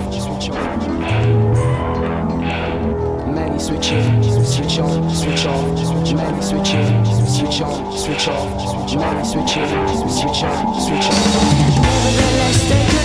on, switch on. Many switch in, switch on, switch on. Many switch in, switch on, switch on. Many switching, switch on, switch off. Nevertheless, they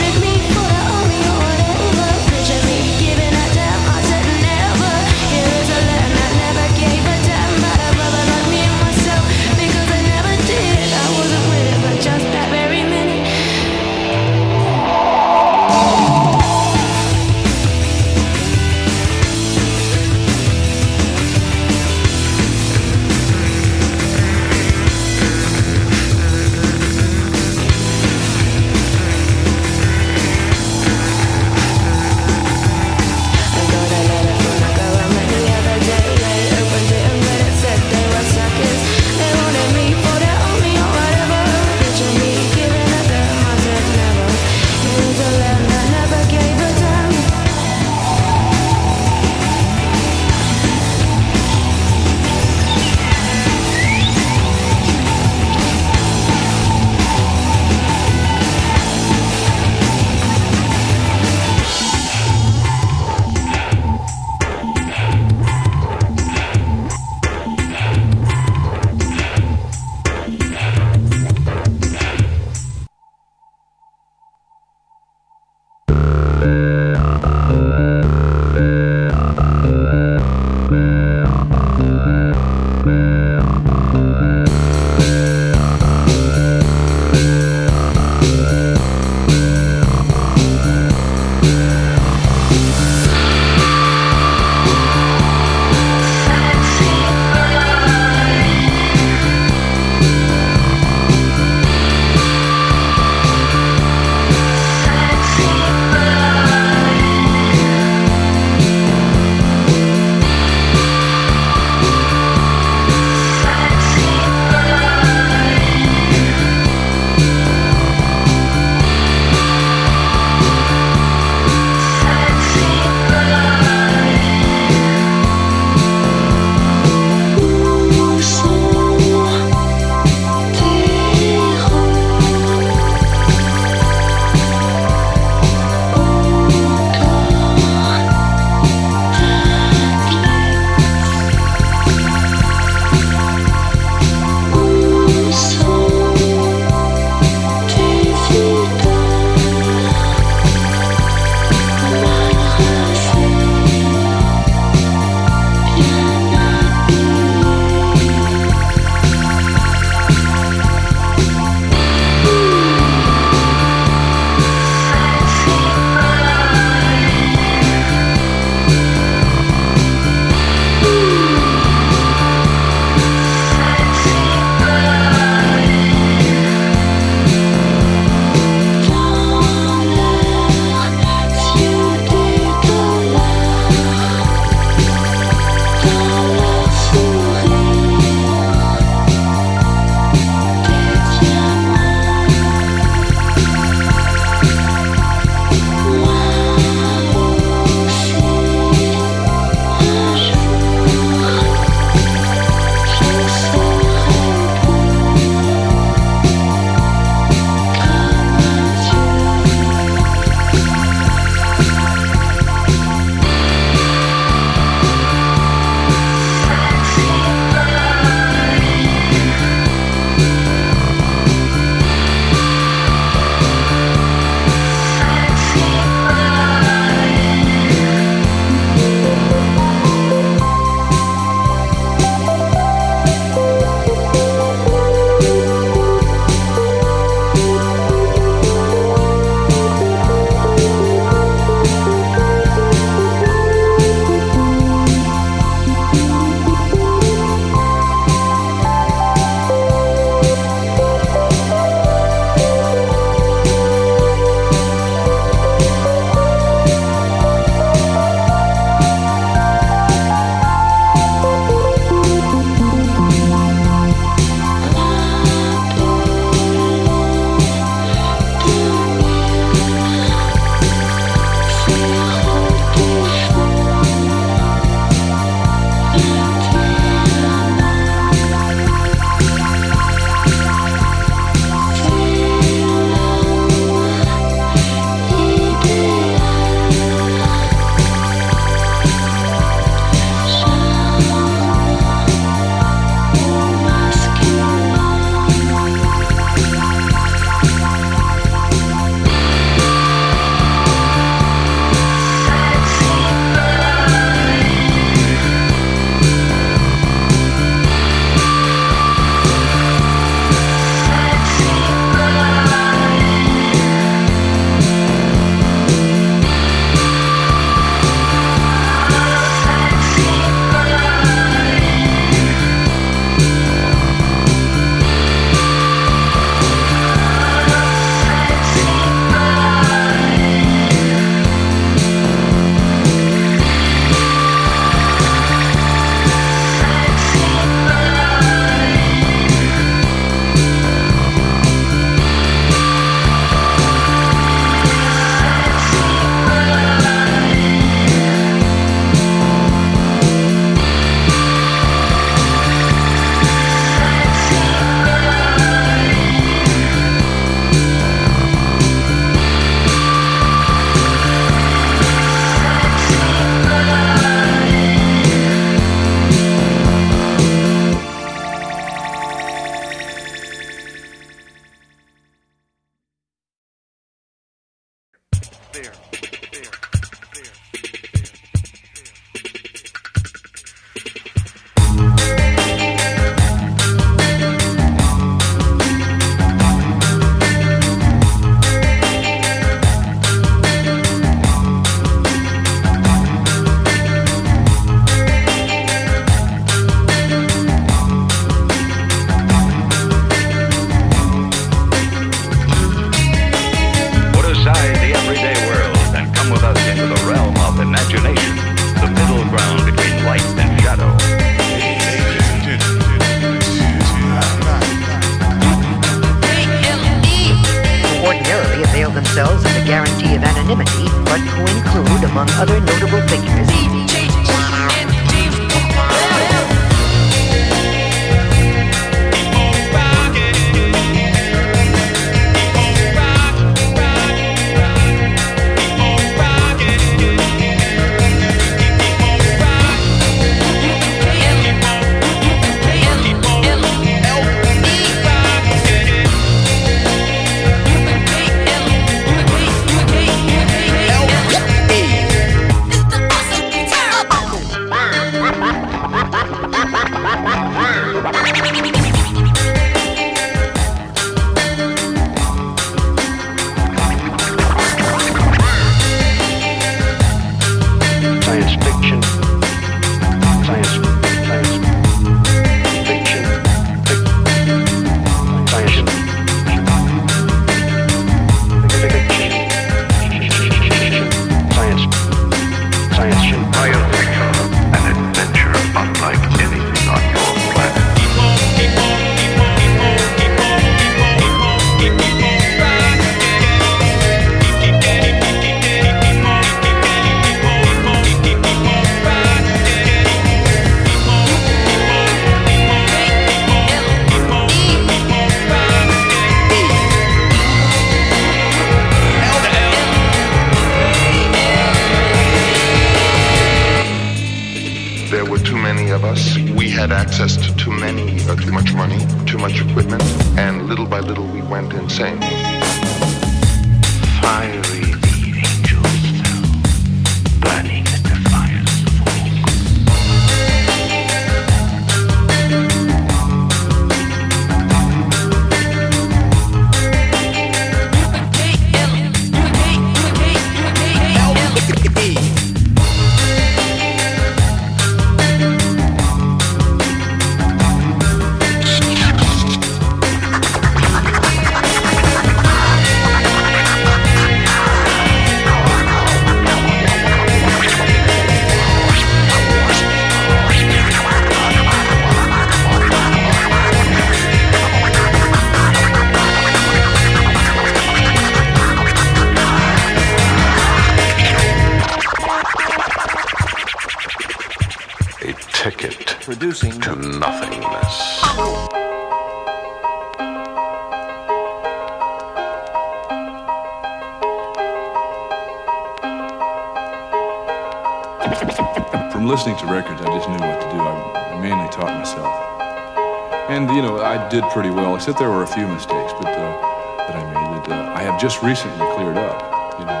did pretty well, except there were a few mistakes but, uh, that I made that uh, I have just recently cleared up. You know.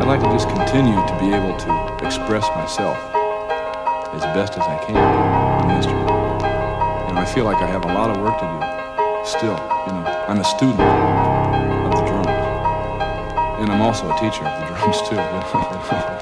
I'd like to just continue to be able to express myself as best as I can on the instrument. And I feel like I have a lot of work to do still. You know, I'm a student of the drums. And I'm also a teacher of the drums too.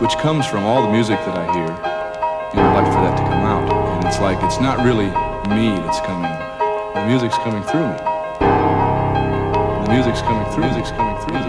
which comes from all the music that I hear, and I'd like for that to come out. And it's like it's not really me that's coming. The music's coming through me. The music's coming through. Music's coming through. Music's coming through.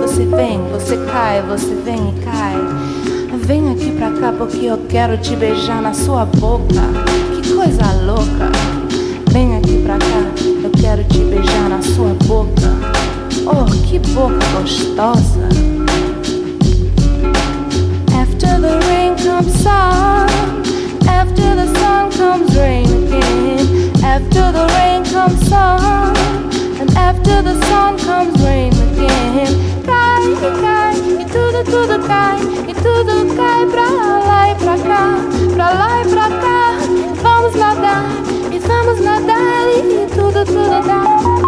Você vem, você cai, você vem e cai. Vem aqui pra cá porque eu quero te beijar na sua boca. Que coisa louca. Vem aqui pra cá, eu quero te beijar na sua boca. Oh, que boca gostosa. After the rain comes sun. After the sun comes rain again. After the rain comes sun. After the sun comes rain again. Cai, cai, e tudo, tudo cai. E tudo cai pra lá e pra cá. Pra lá e pra cá. Vamos nadar, e vamos nadar. E tudo, tudo dá.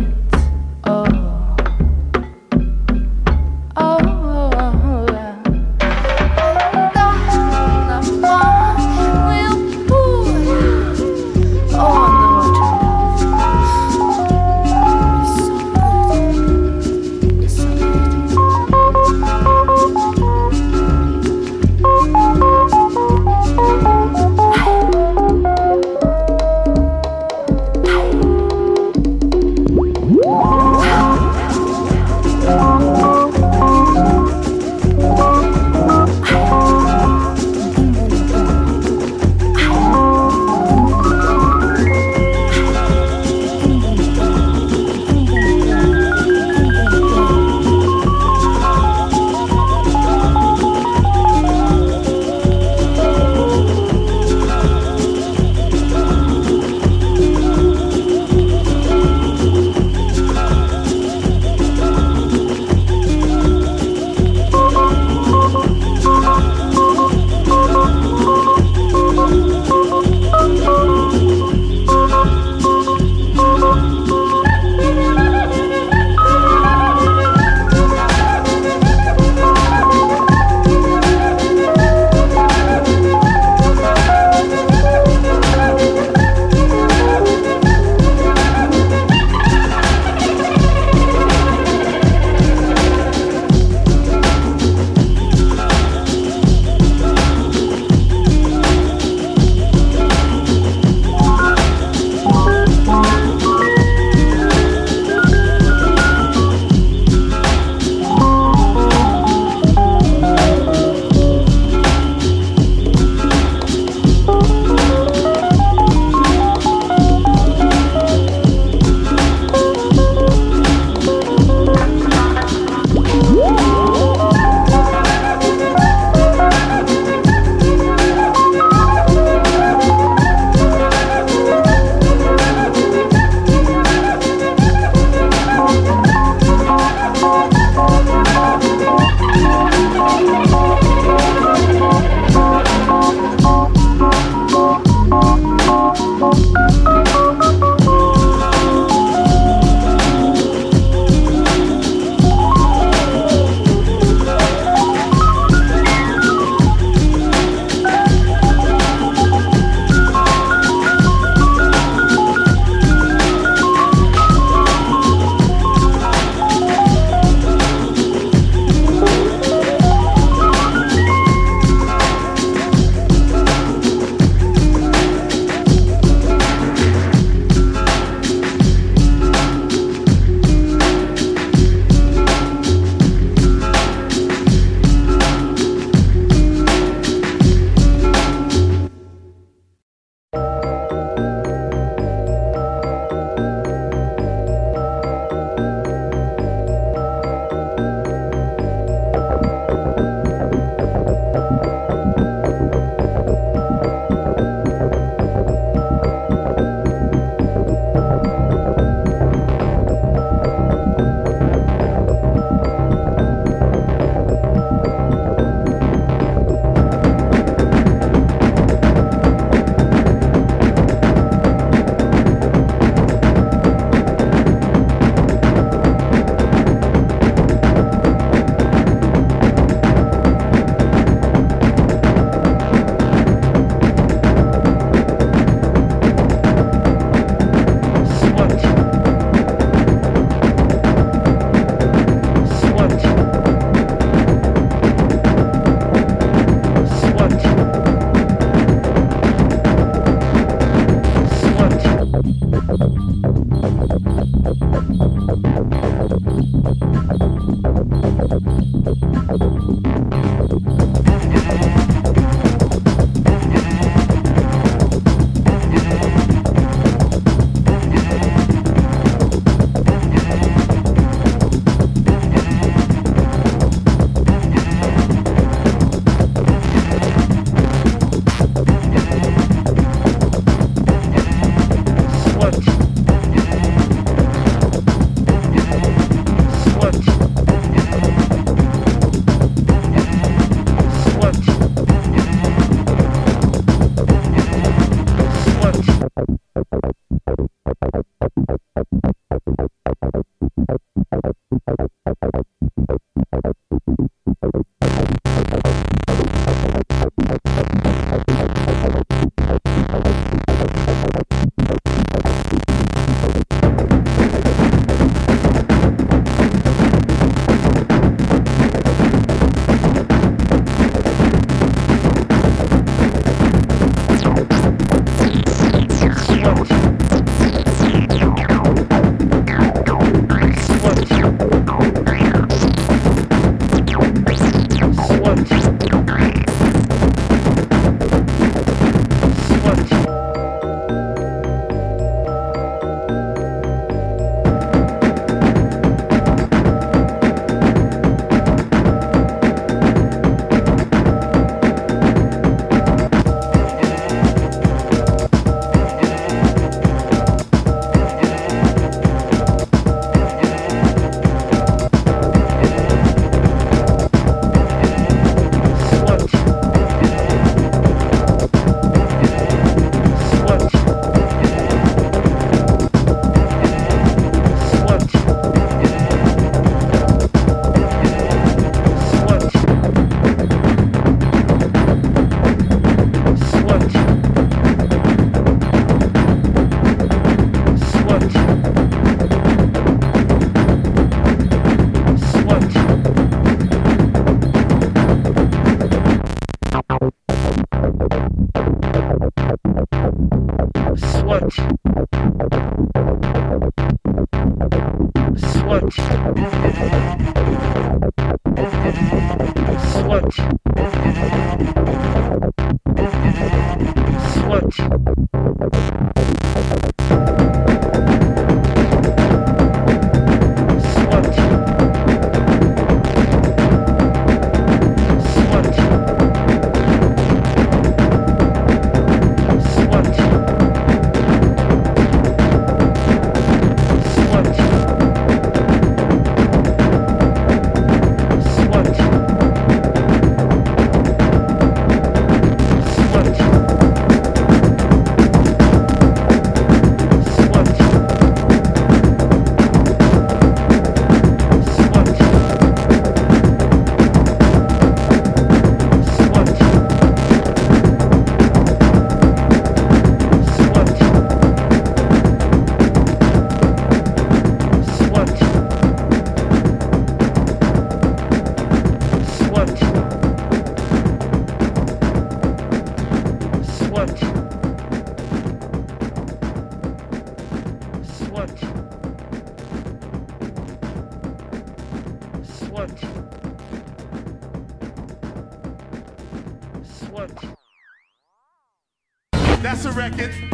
Record.